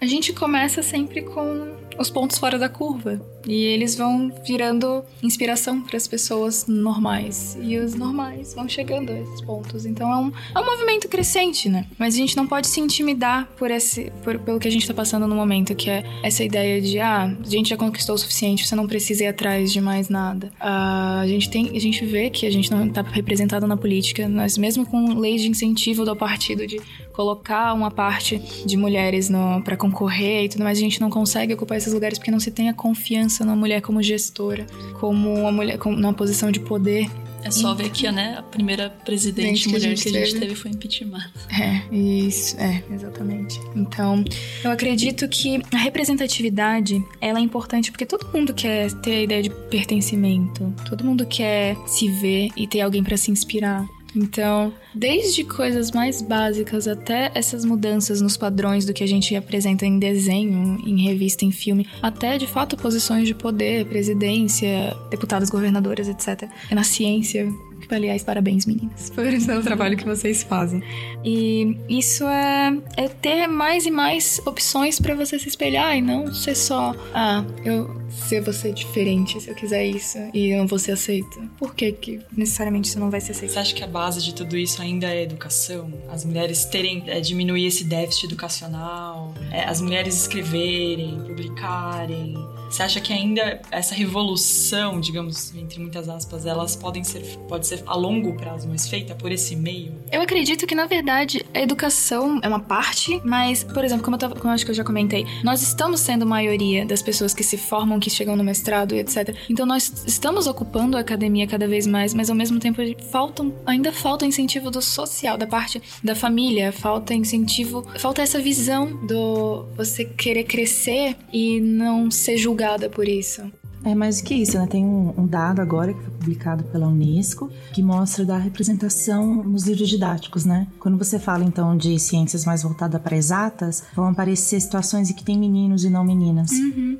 A gente começa sempre com os pontos fora da curva. E eles vão virando inspiração para as pessoas normais. E os normais vão chegando a esses pontos. Então é um, é um movimento crescente, né? Mas a gente não pode se intimidar por esse, por, pelo que a gente está passando no momento, que é essa ideia de, ah, a gente já conquistou o suficiente, você não precisa ir atrás de mais nada. A, gente tem, a gente vê que a gente não está representado na política, mas mesmo com leis de incentivo do partido de colocar uma parte de mulheres para concorrer e tudo mais, a gente não consegue ocupar esses lugares porque não se tem a confiança na mulher como gestora, como uma mulher com, numa posição de poder. É só ver que né, a primeira presidente que a mulher gente que a gente teve. teve foi impeachment. É, isso, é, exatamente. Então, eu acredito que a representatividade, ela é importante porque todo mundo quer ter a ideia de pertencimento, todo mundo quer se ver e ter alguém pra se inspirar. Então, desde coisas mais básicas até essas mudanças nos padrões do que a gente apresenta em desenho, em revista, em filme, até de fato posições de poder, presidência, deputados, governadoras, etc. Na ciência. Que, aliás, parabéns, meninas, por esse trabalho que vocês fazem. E isso é, é ter mais e mais opções pra você se espelhar e não ser só, ah, eu ser você diferente se eu quiser isso e eu não vou ser aceita. Por que, que necessariamente você não vai ser aceita? Você acha que a base de tudo isso ainda é educação? As mulheres terem, é, diminuir esse déficit educacional, é, as mulheres escreverem, publicarem. Você acha que ainda essa revolução, digamos, entre muitas aspas, elas podem ser, pode ser a longo prazo, mas feita por esse meio? Eu acredito que, na verdade, a educação é uma parte, mas, por exemplo, como eu, tava, como eu acho que eu já comentei, nós estamos sendo maioria das pessoas que se formam, que chegam no mestrado e etc. Então nós estamos ocupando a academia cada vez mais, mas ao mesmo tempo faltam, ainda falta incentivo do social, da parte da família, falta incentivo, falta essa visão do você querer crescer e não ser julgada por isso. É mais do que isso, né? Tem um, um dado agora que foi publicado pela Unesco que mostra da representação nos livros didáticos, né? Quando você fala então de ciências mais voltadas para exatas, vão aparecer situações em que tem meninos e não meninas,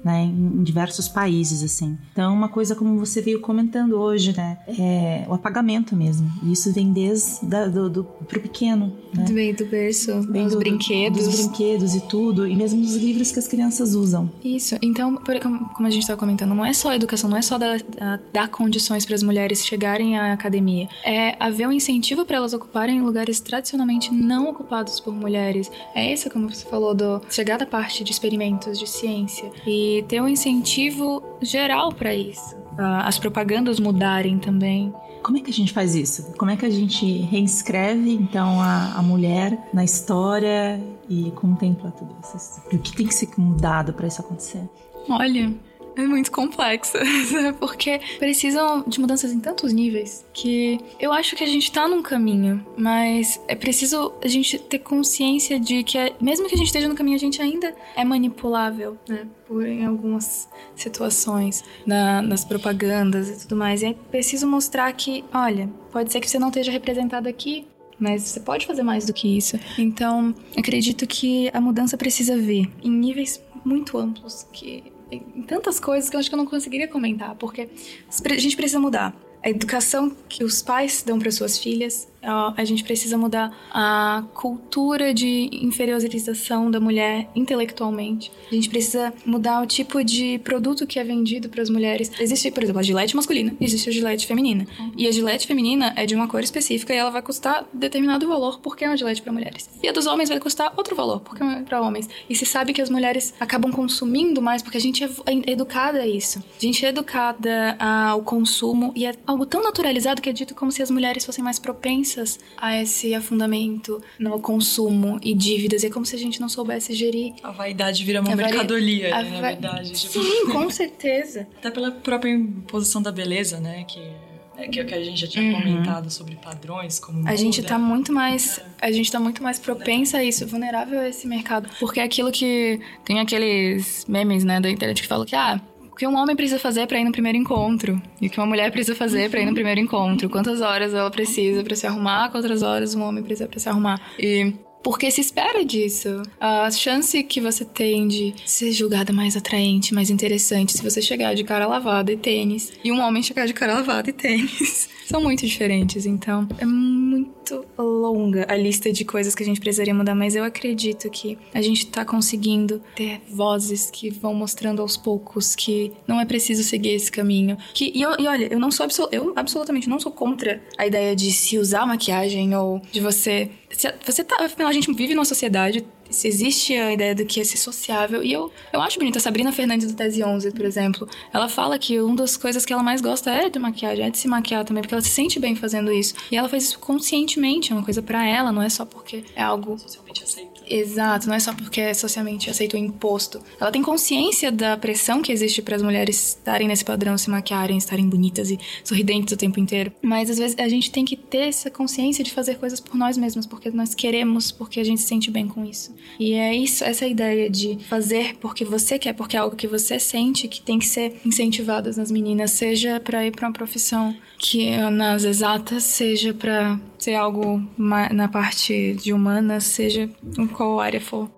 né? Em, em diversos países, assim. Então, uma coisa como você veio comentando hoje, né? É o apagamento mesmo. E isso vem desde da, do, do pro pequeno, né? Vem do berço, Vem os do- brinquedos. Dos brinquedos e tudo, e mesmo dos livros que as crianças usam. Isso. Então, por- como a gente estava comentando, não é só a educação, não é só dar, dar- condições para as mulheres chegarem à academia. É haver um incentivo para elas ocuparem lugares tradicionalmente não ocupados por mulheres. É isso, como você falou, do chegar da parte de experimentos, de ciência. E ter um incentivo geral para isso. As propagandas mudarem também. Como é que a gente faz isso? Como é que a gente reinscreve, então, a, a mulher na história e contempla tudo isso? O que tem que ser mudado para isso acontecer? Olha, é muito complexa, porque precisam de mudanças em tantos níveis que eu acho que a gente tá num caminho, mas é preciso a gente ter consciência de que é- mesmo que a gente esteja no caminho, a gente ainda é manipulável, né? Por em algumas situações, na- nas propagandas e tudo mais. E é preciso mostrar que, olha, pode ser que você não esteja representado aqui, mas você pode fazer mais do que isso. Então, acredito que a mudança precisa vir em níveis muito amplos, que em tantas coisas que eu acho que eu não conseguiria comentar, porque a gente precisa mudar. A educação que os pais dão para suas filhas, a gente precisa mudar a cultura de inferiorização da mulher intelectualmente. A gente precisa mudar o tipo de produto que é vendido para as mulheres. Existe, por exemplo, a gilete masculina, existe a gilete feminina. E a gilete feminina é de uma cor específica e ela vai custar determinado valor porque é uma gilete para mulheres. E a dos homens vai custar outro valor porque é para homens. E se sabe que as mulheres acabam consumindo mais porque a gente é é educada a isso. A gente é educada ao consumo e é algo tão naturalizado que é dito como se as mulheres fossem mais propensas a esse afundamento no consumo e dívidas. E é como se a gente não soubesse gerir. A vaidade vira uma A a né, na va- verdade. Tipo, Sim, com certeza. Até pela própria imposição da beleza, né? Que, é, que, que a gente já tinha comentado sobre padrões, como Uhum. A gente moda. tá muito mais. A gente tá muito mais propensa a isso, vulnerável a esse mercado. Porque é aquilo que. Tem aqueles memes, né, da internet que falam que, ah. O que um homem precisa fazer pra ir no primeiro encontro? E o que uma mulher precisa fazer pra ir no primeiro encontro? Quantas horas ela precisa pra se arrumar? Quantas horas um homem precisa pra se arrumar? E porque se espera disso. A chance que você tem de ser julgada mais atraente, mais interessante, se você chegar de cara lavada e tênis, e um homem chegar de cara lavada e tênis, são muito diferentes. Então, é muito longa a lista de coisas que a gente precisaria mudar, mas eu acredito que a gente tá conseguindo ter vozes que vão mostrando aos poucos que não é preciso seguir esse caminho. Que, e, e olha, eu não sou absol- eu absolutamente não sou contra a ideia de se usar maquiagem ou de você. se- Você tá. Afinal, a gente vive numa sociedade se existe a ideia do que é ser sociável. E eu, eu acho bonita. A Sabrina Fernandes do Tese 11, por exemplo, ela fala que uma das coisas que ela mais gosta é de maquiagem, é de se maquiar também, porque ela se sente bem fazendo isso. E ela faz isso conscientemente, é uma coisa para ela, não é só porque é algo socialmente aceito. Exato, não é só porque é socialmente aceito ou imposto. Ela tem consciência da pressão que existe para as mulheres estarem nesse padrão, se maquiarem, estarem bonitas e sorridentes o tempo inteiro. Mas às vezes a gente tem que ter essa consciência de fazer coisas por nós mesmos, porque nós queremos, porque a gente se sente bem com isso. E é isso, essa ideia de fazer porque você quer, porque é algo que você sente que tem que ser incentivado nas meninas, seja para ir para uma profissão que nas exatas, seja para ser algo na parte de humanas, seja qual área for.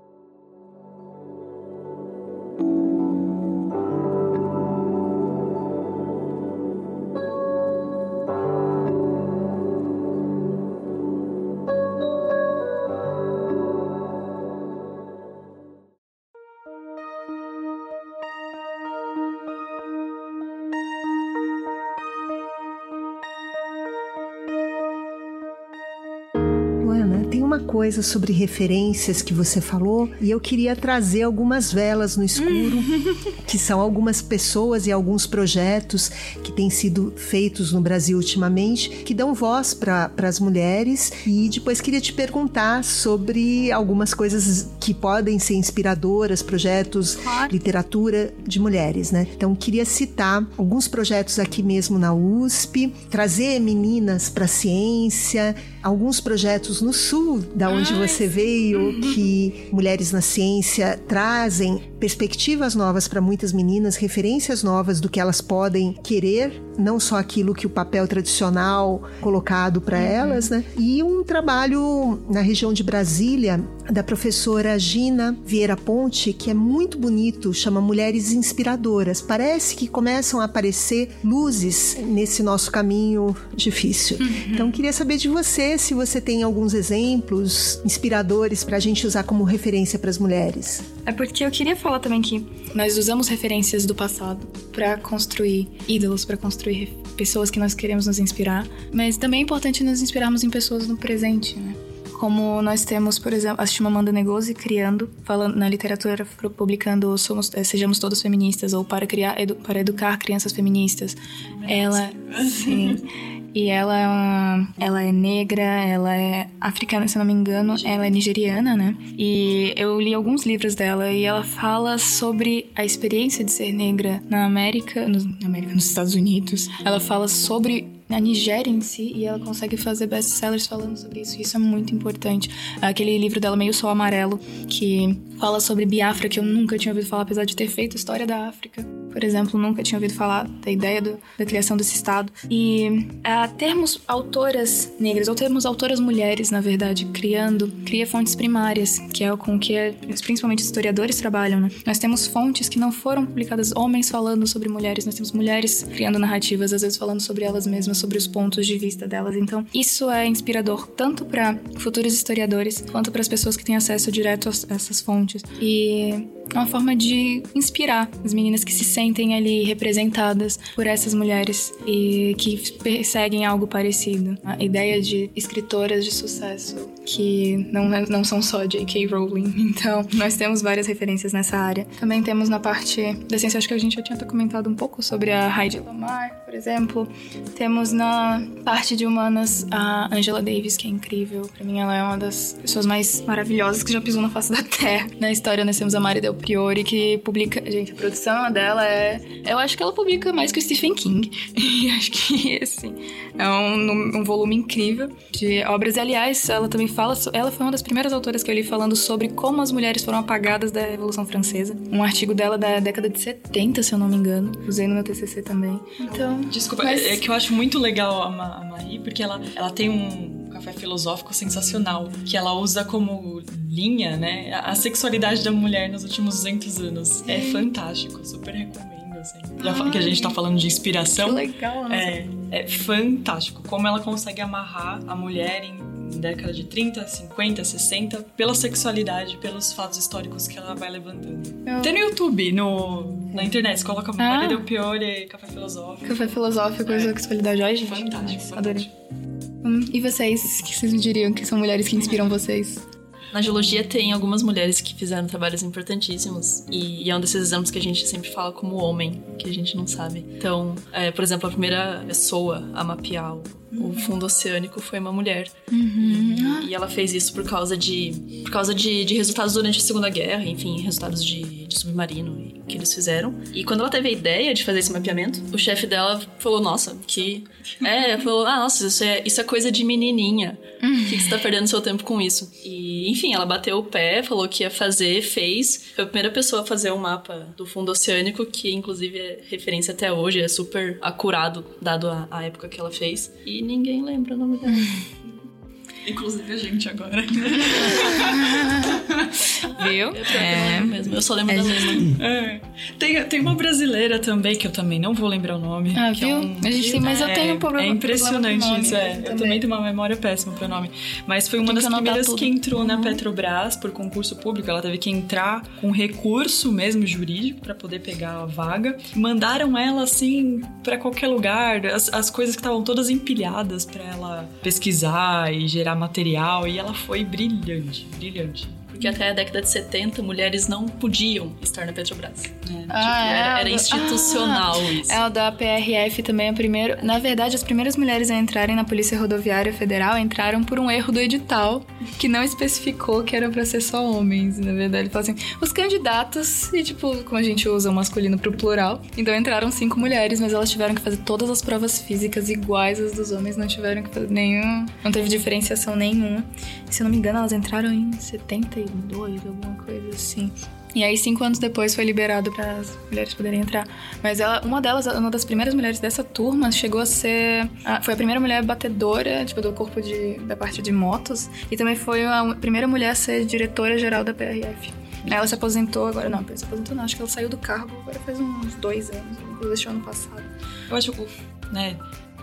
Coisa sobre referências que você falou e eu queria trazer algumas velas no escuro, que são algumas pessoas e alguns projetos que têm sido feitos no Brasil ultimamente, que dão voz para as mulheres. E depois queria te perguntar sobre algumas coisas que podem ser inspiradoras, projetos, literatura de mulheres, né? Então queria citar alguns projetos aqui mesmo na USP, trazer meninas para a ciência, alguns projetos no sul da onde Ai, você veio, uhum. que Mulheres na Ciência trazem perspectivas novas para muitas meninas, referências novas do que elas podem querer, não só aquilo que o papel tradicional colocado para uhum. elas, né? E um trabalho na região de Brasília da professora Gina Vieira Ponte, que é muito bonito, chama Mulheres Inspiradoras. Parece que começam a aparecer luzes nesse nosso caminho difícil. Uhum. Então, queria saber de você se você tem alguns exemplos inspiradores para a gente usar como referência para as mulheres. É porque eu queria falar também que nós usamos referências do passado para construir ídolos, para construir pessoas que nós queremos nos inspirar, mas também é importante nos inspirarmos em pessoas no presente, né? Como nós temos, por exemplo, a Chimamanda Ngozi criando, falando na literatura, publicando somos, eh, Sejamos Todos Feministas ou Para, criar, edu, para Educar Crianças Feministas. Ela, sim, e ela é, uma, ela é negra, ela é africana, se não me engano, ela é nigeriana, né? E eu li alguns livros dela e ela fala sobre a experiência de ser negra na América, no, na América, nos Estados Unidos. Ela fala sobre na Nigéria em si e ela consegue fazer best-sellers falando sobre isso. Isso é muito importante. Aquele livro dela, Meio Sol Amarelo, que fala sobre Biafra, que eu nunca tinha ouvido falar, apesar de ter feito história da África. Por exemplo, nunca tinha ouvido falar da ideia do, da criação desse Estado. E a termos autoras negras, ou termos autoras mulheres, na verdade, criando, cria fontes primárias, que é com que principalmente historiadores trabalham, né? Nós temos fontes que não foram publicadas, homens falando sobre mulheres, nós temos mulheres criando narrativas, às vezes falando sobre elas mesmas, sobre os pontos de vista delas. Então, isso é inspirador tanto para futuros historiadores quanto para as pessoas que têm acesso direto a essas fontes. E é uma forma de inspirar as meninas que se sentem ali representadas por essas mulheres e que perseguem algo parecido. A ideia de escritoras de sucesso que não, não são só J.K. Rowling. Então, nós temos várias referências nessa área. Também temos na parte da ciência, acho que a gente já tinha comentado um pouco sobre a Heidi Lamar, por exemplo. Temos na parte de humanas a Angela Davis, que é incrível. Para mim, ela é uma das pessoas mais maravilhosas que já pisou na face da Terra. Na história, nós temos a Mari Del Priori, que publica. Gente, a produção dela é. Eu acho que ela publica mais que o Stephen King. E acho que, assim, é um, um volume incrível de obras. E, aliás, ela também fala. Ela foi uma das primeiras autoras que eu li falando sobre como as mulheres foram apagadas da Revolução Francesa. Um artigo dela da década de 70, se eu não me engano. Usei no meu TCC também. Então. Desculpa, mas... é que eu acho muito legal a, Ma a Marie, porque ela, ela tem um café filosófico sensacional, que ela usa como linha, né, a sexualidade da mulher nos últimos 200 anos. É fantástico, super recomendo, assim. Já que a gente tá falando de inspiração. Que legal, né? É, é fantástico como ela consegue amarrar a mulher em década de 30, 50, 60, pela sexualidade, pelos fatos históricos que ela vai levantando. Eu... Tem no YouTube, no, na internet, coloca ah. Maria Del Piore, Café Filosófico. Café Filosófico, é. sexualidade. Ai, gente. Fantástico, Adorei. Hum, e vocês, o que vocês me diriam que são mulheres que inspiram vocês? Na geologia tem algumas mulheres que fizeram trabalhos importantíssimos e, e é um desses exemplos que a gente sempre fala como homem, que a gente não sabe. Então, é, por exemplo, a primeira pessoa a mapear o, o fundo oceânico foi uma mulher. Uhum. E, ela fez isso por causa de por causa de, de resultados durante a Segunda Guerra, enfim, resultados de, de submarino que eles fizeram. E quando ela teve a ideia de fazer esse mapeamento, o chefe dela falou: Nossa, que. É, falou: Ah, nossa, isso é, isso é coisa de menininha. Por que, que você tá perdendo seu tempo com isso? E, enfim, ela bateu o pé, falou que ia fazer, fez. Foi a primeira pessoa a fazer um mapa do fundo oceânico, que inclusive é referência até hoje, é super acurado, dado a, a época que ela fez. E ninguém lembra o nome dela. Inclusive a gente agora. Viu? É, É. mesmo. Eu só lembro É, da. Lena. É. Tem, tem uma brasileira também, que eu também não vou lembrar o nome. Ah, é viu? um- A gente tem, mas eu É, tenho um problema. É impressionante problema isso, é. Eu também. também tenho uma memória péssima pro nome. Mas foi uma das primeiras tudo. que entrou na Uhum. Petrobras por concurso público. Ela teve que entrar com recurso mesmo jurídico pra poder pegar a vaga. Mandaram ela assim pra qualquer lugar. As, as coisas que estavam todas empilhadas pra ela pesquisar e gerar material. E ela foi brilhante, brilhante. Porque até a década de 70, mulheres não podiam estar na Petrobras. Tipo, Ah, é, era, era do- institucional isso. É o da PRF também, a primeira. Na verdade, as primeiras mulheres a entrarem na Polícia Rodoviária Federal entraram por um erro do edital, que não especificou que era pra ser só homens. Na verdade, ele falou assim: os candidatos, e tipo, como a gente usa o masculino pro plural, então entraram cinco mulheres, mas elas tiveram que fazer todas as provas físicas iguais às dos homens, não tiveram que fazer nenhum. Não teve diferenciação nenhuma. Se eu não me engano, elas entraram em 72, alguma coisa assim. E aí, cinco anos depois, foi liberado para as mulheres poderem entrar. Mas ela, uma delas, uma das primeiras mulheres dessa turma, chegou a ser. a- foi a primeira mulher batedora, tipo, do corpo de, da parte de motos. E também foi a primeira mulher a ser diretora-geral da PRF. Ela se aposentou agora. Não, se aposentou não. Acho que ela saiu do cargo agora faz uns dois anos. Inclusive, este ano passado. Eu acho, né,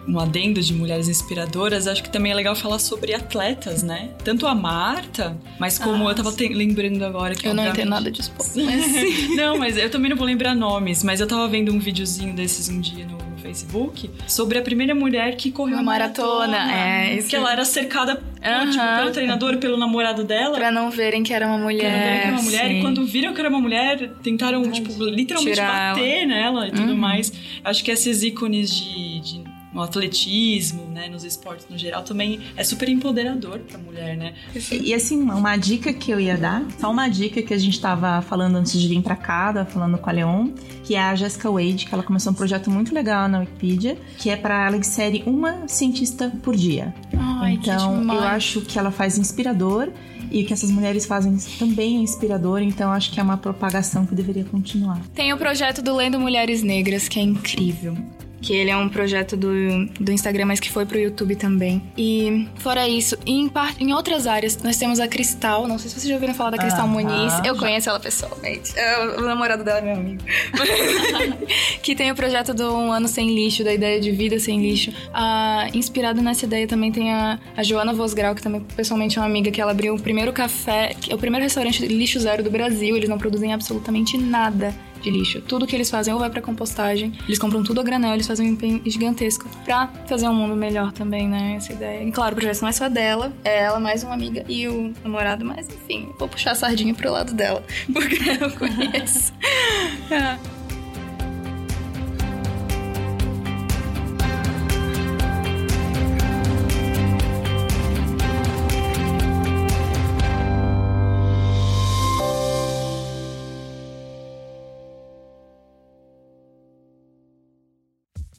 um adendo de mulheres inspiradoras, acho que também é legal falar sobre atletas, né? Tanto a Marta, mas como Ah, eu tava te- lembrando agora que Eu não entendo nada de esporte. Mas. Não, mas eu também não vou lembrar nomes, mas eu tava vendo um videozinho desses um dia no, Facebook sobre a primeira mulher que correu Uma maratona. maratona, é, isso. Que ela era cercada Aham. tipo, pelo treinador, pelo namorado dela. pra não verem que era uma mulher. Pra não verem que era uma mulher, sim. e quando viram que era uma mulher, tentaram, tipo, literalmente bater nela e tudo Uhum. mais. Acho que esses ícones de, de- no atletismo, né, nos esportes no geral, também é super empoderador pra mulher, né? E assim, uma dica que eu ia dar, só uma dica que a gente tava falando antes de vir pra cá, tava falando com a Leon, que é a Jessica Wade, que ela começou um projeto muito legal na Wikipedia, que é pra ela inserir uma cientista por dia. Ai, que então, eu acho que ela faz inspirador e o que essas mulheres fazem também é inspirador, então acho que é uma propagação que deveria continuar. Tem o projeto do Lendo Mulheres Negras, que é incrível. Que ele é um projeto do, do Instagram, mas que foi pro YouTube também. E fora isso, em, em outras áreas, nós temos a Cristal. Não sei se vocês já ouviram falar da Cristal Aham, Muniz. Eu já. conheço ela pessoalmente. É, O namorado dela é meu amigo. que tem o projeto do Um Ano Sem Lixo, da ideia de vida sem lixo. Ah, inspirado nessa ideia também tem a, a Joana Vosgrau, que também pessoalmente é uma amiga, que ela abriu o primeiro café, é o primeiro restaurante lixo zero do Brasil. Eles não produzem absolutamente nada de lixo. Tudo que eles fazem ou vai pra compostagem, eles compram tudo a granel, eles fazem um empenho gigantesco pra fazer um mundo melhor também, né? Essa ideia. E claro, o projeto não é só dela, é ela mais uma amiga e o namorado, mas enfim, vou puxar a sardinha pro lado dela, porque eu conheço. Ah.